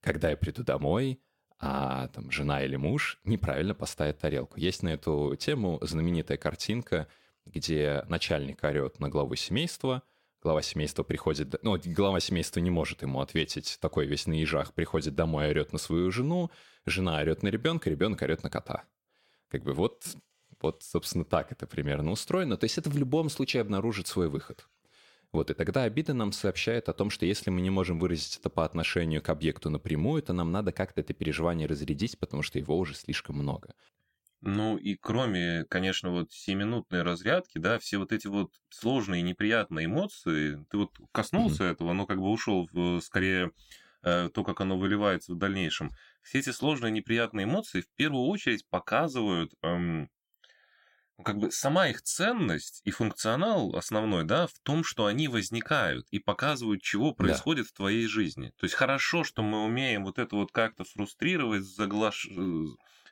когда я приду домой, а там жена или муж неправильно поставят тарелку. Есть на эту тему знаменитая картинка, где начальник орет на главу семейства, глава семейства приходит... Ну, глава семейства не может ему ответить, такой весь на ежах, приходит домой, орет на свою жену, жена орет на ребенка, ребенок орет на кота. Как бы вот, вот, собственно, так это примерно устроено. То есть это в любом случае обнаружит свой выход. Вот, и тогда обида нам сообщает о том, что если мы не можем выразить это по отношению к объекту напрямую, то нам надо как-то это переживание разрядить, потому что его уже слишком много. Ну и кроме, конечно, вот семинутной разрядки, да, все вот эти вот сложные неприятные эмоции, ты вот коснулся mm-hmm. этого, но как бы ушел в, скорее э, то, как оно выливается в дальнейшем. Все эти сложные неприятные эмоции в первую очередь показывают эм, ну, как бы сама их ценность и функционал основной, да, в том, что они возникают и показывают, чего происходит да. в твоей жизни. То есть хорошо, что мы умеем вот это вот как-то фрустрировать, заглаш э,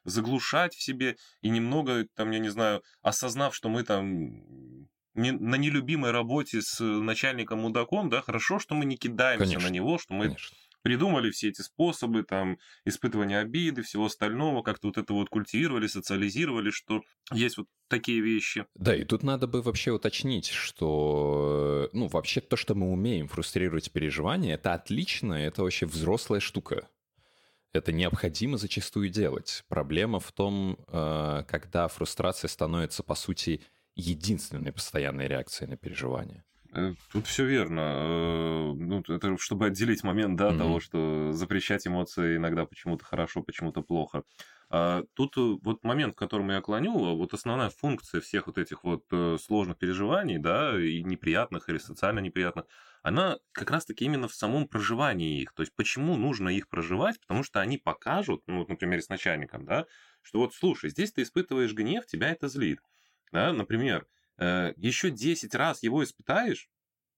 заглушать в себе и немного, там, я не знаю, осознав, что мы там не, на нелюбимой работе с начальником мудаком, да, хорошо, что мы не кидаемся Конечно. на него, что мы Конечно. придумали все эти способы, там, испытывания обиды, всего остального, как-то вот это вот культивировали, социализировали, что есть вот такие вещи. Да, и тут надо бы вообще уточнить, что, ну, вообще то, что мы умеем фрустрировать переживания, это отлично, это вообще взрослая штука это необходимо зачастую делать. Проблема в том, э, когда фрустрация становится, по сути, единственной постоянной реакцией на переживание. Э, тут все верно. Э, ну, это чтобы отделить момент да, mm-hmm. того, что запрещать эмоции иногда почему-то хорошо, почему-то плохо. А тут вот момент, к которому я клоню, вот основная функция всех вот этих вот сложных переживаний, да, и неприятных, или социально неприятных, она как раз-таки именно в самом проживании их. То есть почему нужно их проживать? Потому что они покажут, ну, вот, например, с начальником, да, что вот, слушай, здесь ты испытываешь гнев, тебя это злит. Да, например, э, еще 10 раз его испытаешь,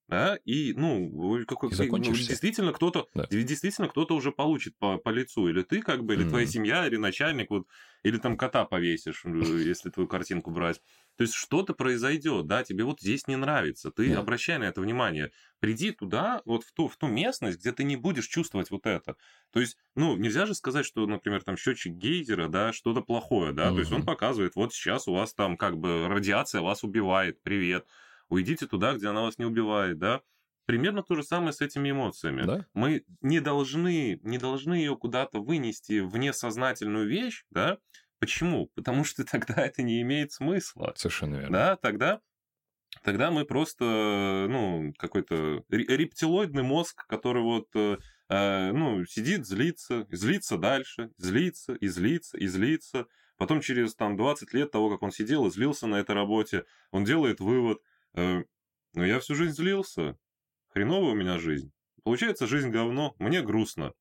да, и, ну, какой, и ну действительно кто-то, да. действительно кто-то уже получит по, по лицу, или ты как бы, или mm-hmm. твоя семья, или начальник, вот, или там кота повесишь, если твою картинку брать. То есть что-то произойдет, да, тебе вот здесь не нравится, ты yeah. обращай на это внимание. Приди туда, вот в ту, в ту местность, где ты не будешь чувствовать вот это. То есть, ну, нельзя же сказать, что, например, там счетчик гейзера, да, что-то плохое, да, uh-huh. то есть он показывает, вот сейчас у вас там как бы радиация вас убивает, привет, уйдите туда, где она вас не убивает, да. Примерно то же самое с этими эмоциями. Да? Мы не должны, не должны ее куда-то вынести в несознательную вещь, да, Почему? Потому что тогда это не имеет смысла. Совершенно верно. Да, тогда, тогда мы просто, ну, какой-то рептилоидный мозг, который вот, э, э, ну, сидит, злится, злится дальше, злится, и злится, и злится. Потом через там 20 лет того, как он сидел и злился на этой работе, он делает вывод, э, ну, я всю жизнь злился, хреновая у меня жизнь. Получается, жизнь говно, мне грустно.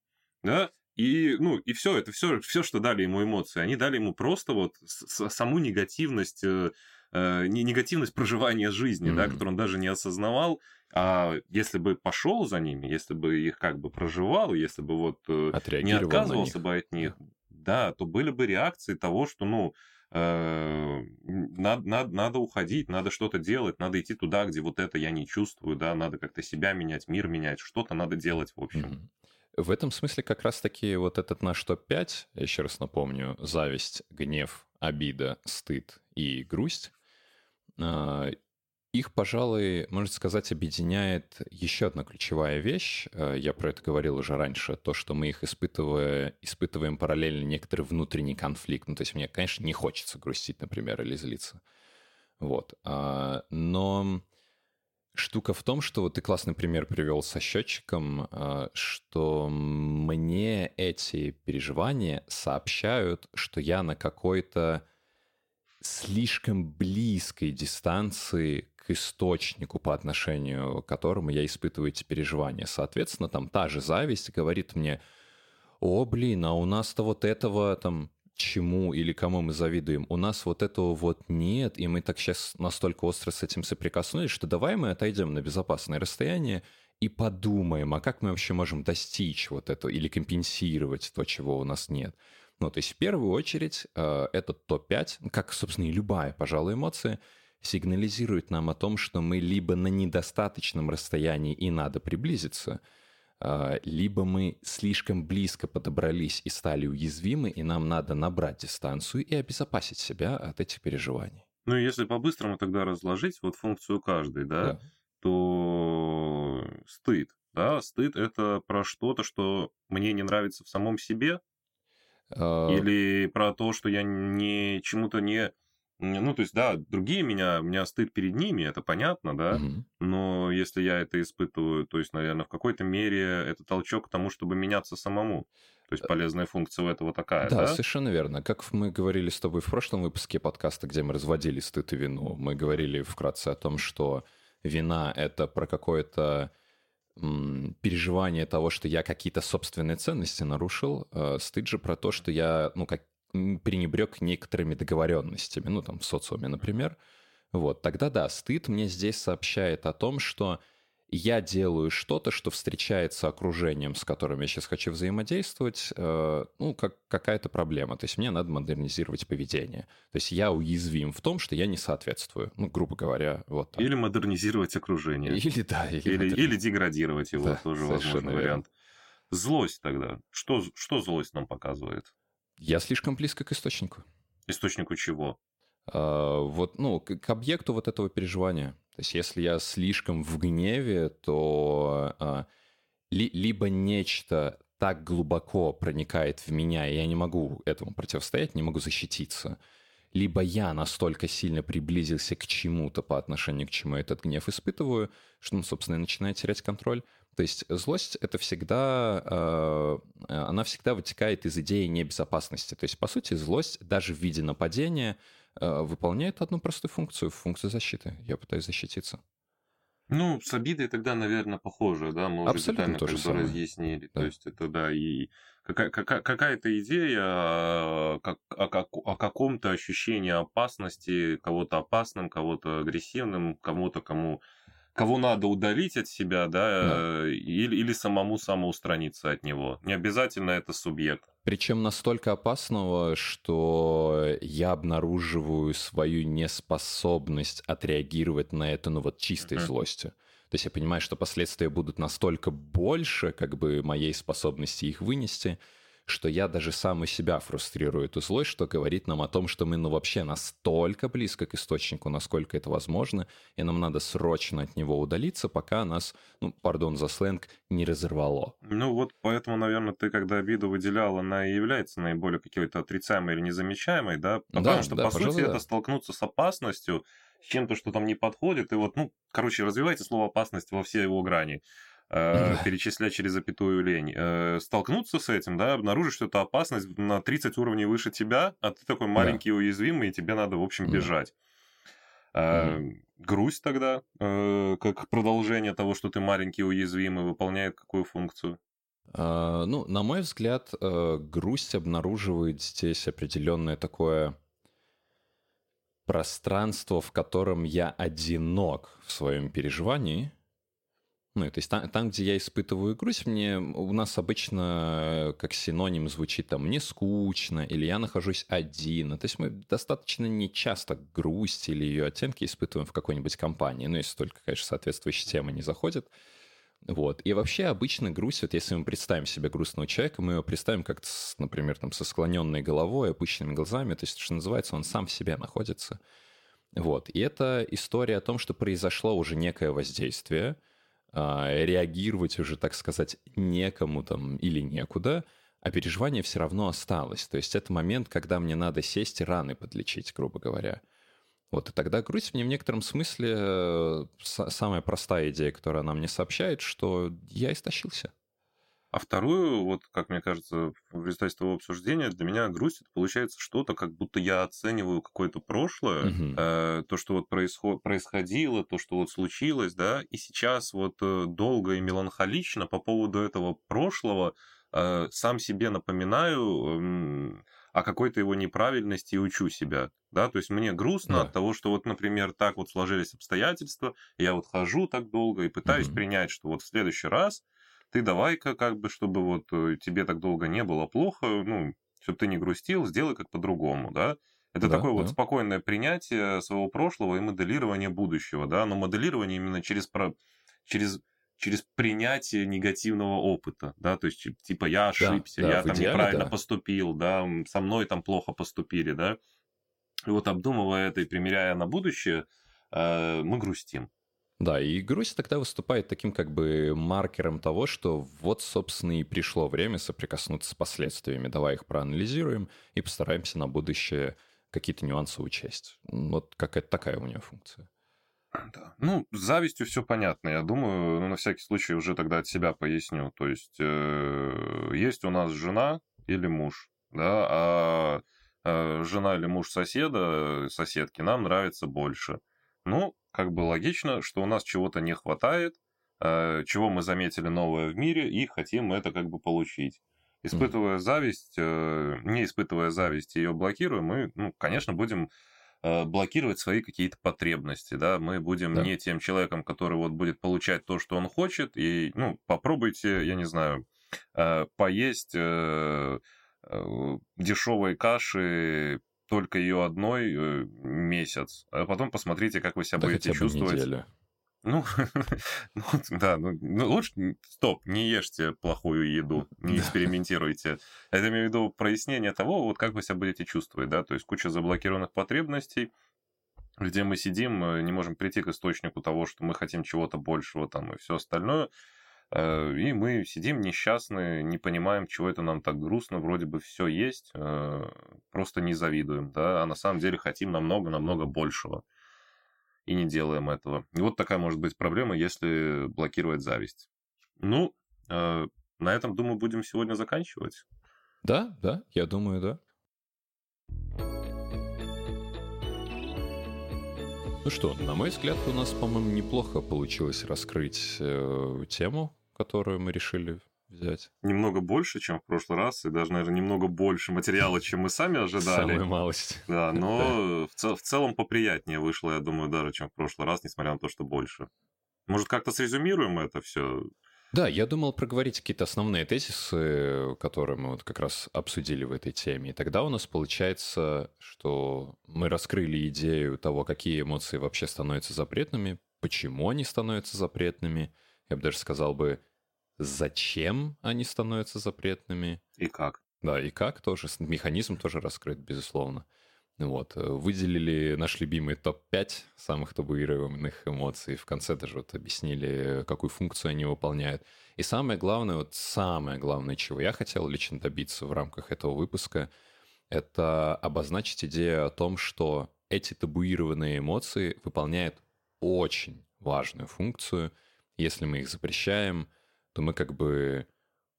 Да? И, ну, и все, это все, все, что дали ему эмоции, они дали ему просто вот саму негативность э, э, негативность проживания жизни, mm-hmm. да, которую он даже не осознавал. А если бы пошел за ними, если бы их как бы проживал, если бы вот э, не отказывался бы от них, да, то были бы реакции того, что, ну, э, надо, надо, надо уходить, надо что-то делать, надо идти туда, где вот это я не чувствую, да, надо как-то себя менять, мир менять, что-то надо делать, в общем. В этом смысле как раз-таки вот этот наш топ-5, я еще раз напомню, зависть, гнев, обида, стыд и грусть, а, их, пожалуй, можно сказать, объединяет еще одна ключевая вещь. А, я про это говорил уже раньше. То, что мы их испытывая, испытываем параллельно некоторый внутренний конфликт. Ну, то есть мне, конечно, не хочется грустить, например, или злиться. Вот. А, но Штука в том, что вот ты классный пример привел со счетчиком, а, что мне эти переживания сообщают, что я на какой-то слишком близкой дистанции к источнику, по отношению к которому я испытываю эти переживания. Соответственно, там та же зависть говорит мне, о, блин, а у нас-то вот этого там чему или кому мы завидуем. У нас вот этого вот нет, и мы так сейчас настолько остро с этим соприкоснулись, что давай мы отойдем на безопасное расстояние и подумаем, а как мы вообще можем достичь вот этого или компенсировать то, чего у нас нет. Ну, то есть в первую очередь э, этот топ-5, как, собственно, и любая, пожалуй, эмоция, сигнализирует нам о том, что мы либо на недостаточном расстоянии и надо приблизиться – либо мы слишком близко подобрались и стали уязвимы, и нам надо набрать дистанцию и обезопасить себя от этих переживаний. Ну, если по-быстрому тогда разложить вот функцию каждой, да, да. то стыд, да, стыд это про что-то, что мне не нравится в самом себе, а... или про то, что я не чему-то не ну, то есть, да, другие меня, у меня стыд перед ними, это понятно, да, угу. но если я это испытываю, то есть, наверное, в какой-то мере это толчок к тому, чтобы меняться самому. То есть э, полезная функция у этого такая, да? Да, совершенно верно. Как мы говорили с тобой в прошлом выпуске подкаста, где мы разводили стыд и вину, мы говорили вкратце о том, что вина — это про какое-то переживание того, что я какие-то собственные ценности нарушил. Э, стыд же про то, что я, ну, как пренебрег некоторыми договоренностями, ну, там, в социуме, например, вот, тогда да, стыд мне здесь сообщает о том, что я делаю что-то, что встречается окружением, с которым я сейчас хочу взаимодействовать, э, ну, как какая-то проблема. То есть мне надо модернизировать поведение. То есть я уязвим в том, что я не соответствую, ну, грубо говоря, вот так. Или модернизировать окружение. Или, да. Или, или, модерниз... или деградировать его, да, тоже возможный вариант. Злость тогда. Что, что злость нам показывает? Я слишком близко к источнику. Источнику чего? А, вот, ну, к, к объекту вот этого переживания. То есть, если я слишком в гневе, то а, ли, либо нечто так глубоко проникает в меня, и я не могу этому противостоять, не могу защититься, либо я настолько сильно приблизился к чему-то по отношению к чему этот гнев испытываю, что, ну, собственно, я начинаю терять контроль. То есть злость — это всегда, э, она всегда вытекает из идеи небезопасности. То есть, по сути, злость даже в виде нападения э, выполняет одну простую функцию — функцию защиты. Я пытаюсь защититься. Ну, с обидой тогда, наверное, похоже, да, мы Абсолютно уже детально бы разъяснили. Да. То есть это, да, и какая- какая-то идея как, о, как, о каком-то ощущении опасности, кого-то опасным, кого-то агрессивным, кому-то, кому кого надо удалить от себя, да, да. Или, или самому самоустраниться от него. Не обязательно это субъект. Причем настолько опасного, что я обнаруживаю свою неспособность отреагировать на это, ну вот чистой uh-huh. злостью. То есть я понимаю, что последствия будут настолько больше, как бы моей способности их вынести, что я даже сам у себя фрустрирую эту злость, что говорит нам о том, что мы ну вообще настолько близко к источнику, насколько это возможно, и нам надо срочно от него удалиться, пока нас, ну, пардон за сленг, не разорвало. Ну вот поэтому, наверное, ты, когда обиду выделяла, она и является наиболее какой-то отрицаемой или незамечаемой, да? Потому да, что, да, по сути, да. это столкнуться с опасностью, с чем-то, что там не подходит, и вот, ну, короче, развивайте слово опасность во все его грани. Э, перечислять через запятую лень. Э, столкнуться с этим, да, обнаружить, что это опасность на 30 уровней выше тебя, а ты такой маленький и уязвимый, и тебе надо, в общем, бежать. Э, грусть тогда, как продолжение того, что ты маленький и уязвимый, выполняет какую функцию? Ну, на мой взгляд, грусть обнаруживает здесь определенное такое пространство, в котором я одинок в своем переживании. Ну, то есть там, там, где я испытываю грусть, мне у нас обычно э, как синоним звучит там «мне скучно» или «я нахожусь один». То есть мы достаточно нечасто грусть или ее оттенки испытываем в какой-нибудь компании. Ну, если только, конечно, соответствующая тема не заходит. Вот. И вообще обычно грусть, вот если мы представим себе грустного человека, мы его представим как, например, там, со склоненной головой, опущенными глазами, то есть, что называется, он сам в себе находится. Вот. И это история о том, что произошло уже некое воздействие, реагировать уже, так сказать, некому там или некуда, а переживание все равно осталось. То есть это момент, когда мне надо сесть и раны подлечить, грубо говоря. Вот, и тогда грусть мне в некотором смысле э, самая простая идея, которая она мне сообщает, что я истощился. А вторую, вот как мне кажется, в результате того обсуждения, для меня грусть это получается что-то, как будто я оцениваю какое-то прошлое, угу. э, то, что вот происход, происходило, то, что вот случилось, да, и сейчас вот э, долго и меланхолично по поводу этого прошлого э, сам себе напоминаю, э, о какой-то его неправильности и учу себя. Да, то есть мне грустно да. от того, что вот, например, так вот сложились обстоятельства, я вот хожу так долго и пытаюсь угу. принять, что вот в следующий раз ты давай-ка как бы, чтобы вот э, тебе так долго не было плохо, ну, чтобы ты не грустил, сделай как по-другому, да. Это да, такое да. вот спокойное принятие своего прошлого и моделирование будущего, да, но моделирование именно через, про... через через принятие негативного опыта, да, то есть типа я ошибся, да, я там идеале, неправильно да. поступил, да, со мной там плохо поступили, да. И вот обдумывая это и примеряя на будущее, э, мы грустим. Да, и грусть тогда выступает таким как бы маркером того, что вот, собственно, и пришло время соприкоснуться с последствиями. Давай их проанализируем и постараемся на будущее какие-то нюансы учесть. Вот какая-то такая у нее функция. Да. Ну, с завистью все понятно. Я думаю, ну, на всякий случай уже тогда от себя поясню. То есть, э, есть у нас жена или муж, да, а э, жена или муж соседа, соседки нам нравится больше. Ну, как бы логично, что у нас чего-то не хватает, э, чего мы заметили новое в мире и хотим это как бы получить. Испытывая mm. зависть, э, не испытывая зависть, ее блокируем, мы, ну, конечно, будем Э, блокировать свои какие-то потребности, да, мы будем да. не тем человеком, который вот будет получать то, что он хочет, и, ну, попробуйте, я не знаю, поесть дешевой каши только ее одной месяц, а потом посмотрите, как вы себя да будете чувствовать. Неделю. Ну, ну да, ну, ну лучше, стоп, не ешьте плохую еду, не экспериментируйте. Это имею в виду прояснение того, вот как вы себя будете чувствовать, да, то есть куча заблокированных потребностей, где мы сидим, не можем прийти к источнику того, что мы хотим чего-то большего там и все остальное, э, и мы сидим несчастные, не понимаем, чего это нам так грустно, вроде бы все есть, э, просто не завидуем, да, а на самом деле хотим намного-намного большего и не делаем этого. И вот такая может быть проблема, если блокировать зависть. Ну, э, на этом, думаю, будем сегодня заканчивать. Да, да, я думаю, да. Ну что, на мой взгляд, у нас, по-моему, неплохо получилось раскрыть э, тему, которую мы решили взять. Немного больше, чем в прошлый раз, и даже, наверное, немного больше материала, чем мы сами ожидали. Самая малость. Да, но В, цел, в целом поприятнее вышло, я думаю, даже, чем в прошлый раз, несмотря на то, что больше. Может, как-то срезюмируем это все? Да, я думал проговорить какие-то основные тезисы, которые мы вот как раз обсудили в этой теме. И тогда у нас получается, что мы раскрыли идею того, какие эмоции вообще становятся запретными, почему они становятся запретными. Я бы даже сказал бы, зачем они становятся запретными. И как. Да, и как тоже. Механизм тоже раскрыт, безусловно. Вот. Э, выделили наш любимый топ-5 самых табуированных эмоций. В конце даже вот объяснили, какую функцию они выполняют. И самое главное, вот самое главное, чего я хотел лично добиться в рамках этого выпуска, это обозначить идею о том, что эти табуированные эмоции выполняют очень важную функцию. Если мы их запрещаем – то мы как бы,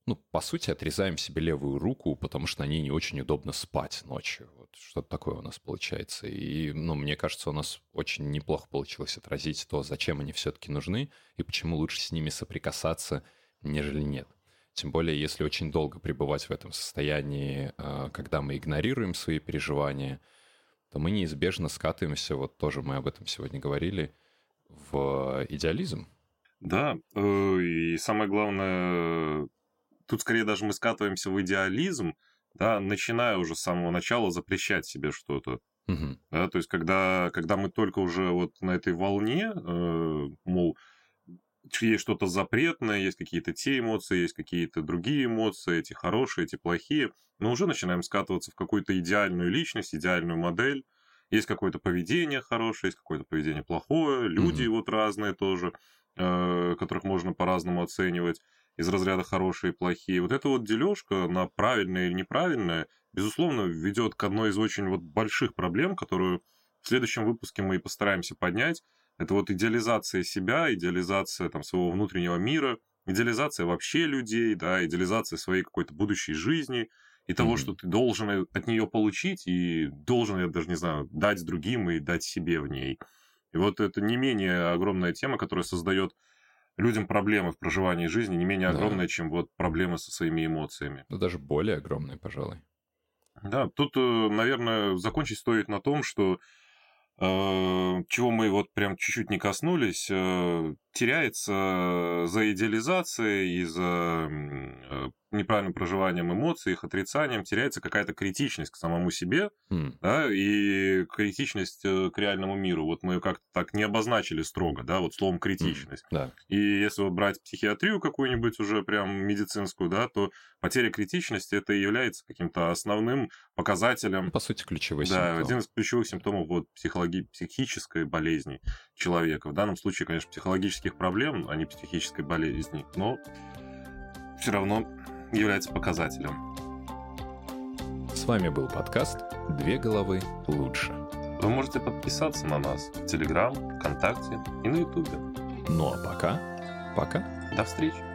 ну, по сути, отрезаем себе левую руку, потому что на ней не очень удобно спать ночью. Вот что-то такое у нас получается. И, ну, мне кажется, у нас очень неплохо получилось отразить то, зачем они все-таки нужны и почему лучше с ними соприкасаться, нежели нет. Тем более, если очень долго пребывать в этом состоянии, а, когда мы игнорируем свои переживания, то мы неизбежно скатываемся, вот тоже мы об этом сегодня говорили, в идеализм. Да, э, и самое главное, тут скорее даже мы скатываемся в идеализм, да, начиная уже с самого начала запрещать себе что-то. Мгм. Да, то есть, когда, когда мы только уже вот на этой волне, э, мол, есть что-то запретное, есть какие-то те эмоции, есть какие-то другие эмоции, эти хорошие, эти плохие, мы уже начинаем скатываться в какую-то идеальную личность, идеальную модель. Есть какое-то поведение хорошее, есть какое-то поведение плохое, люди Мгм. вот разные тоже, которых можно по-разному оценивать из разряда хорошие и плохие. Вот эта вот дележка на правильное или неправильное, безусловно, ведет к одной из очень вот больших проблем, которую в следующем выпуске мы и постараемся поднять. Это вот идеализация себя, идеализация там, своего внутреннего мира, идеализация вообще людей, да, идеализация своей какой-то будущей жизни и того, Мгм. что ты должен э, от нее получить и должен, я даже не знаю, дать другим и дать себе в ней. И вот это не менее огромная тема, которая создает людям проблемы в проживании жизни, не менее Да. огромная, чем вот проблемы со своими эмоциями. Ну, даже более огромный, пожалуй. Да, тут, э, наверное, закончить стоит на том, что э, чего мы вот прям чуть-чуть не коснулись, э, теряется за идеализацией и за э, неправильным проживанием эмоций, их отрицанием, теряется какая-то критичность к самому себе, М, да, и критичность э, к реальному миру. Вот мы как-то так не обозначили строго, да, вот словом критичность. Да. И если вот брать психиатрию какую-нибудь уже прям медицинскую, да, то потеря критичности это и является каким-то основным Ну, показателем, По сути, ключевой да, симптом. один из ключевых симптомов вот психологи- психической болезни человека. В данном случае, конечно, психологических проблем, а не психической болезни, но все равно является показателем. С вами был подкаст «Две головы лучше». Вы можете подписаться на нас в Телеграм, ВКонтакте и на Ютубе. Ну а пока, пока. До встречи!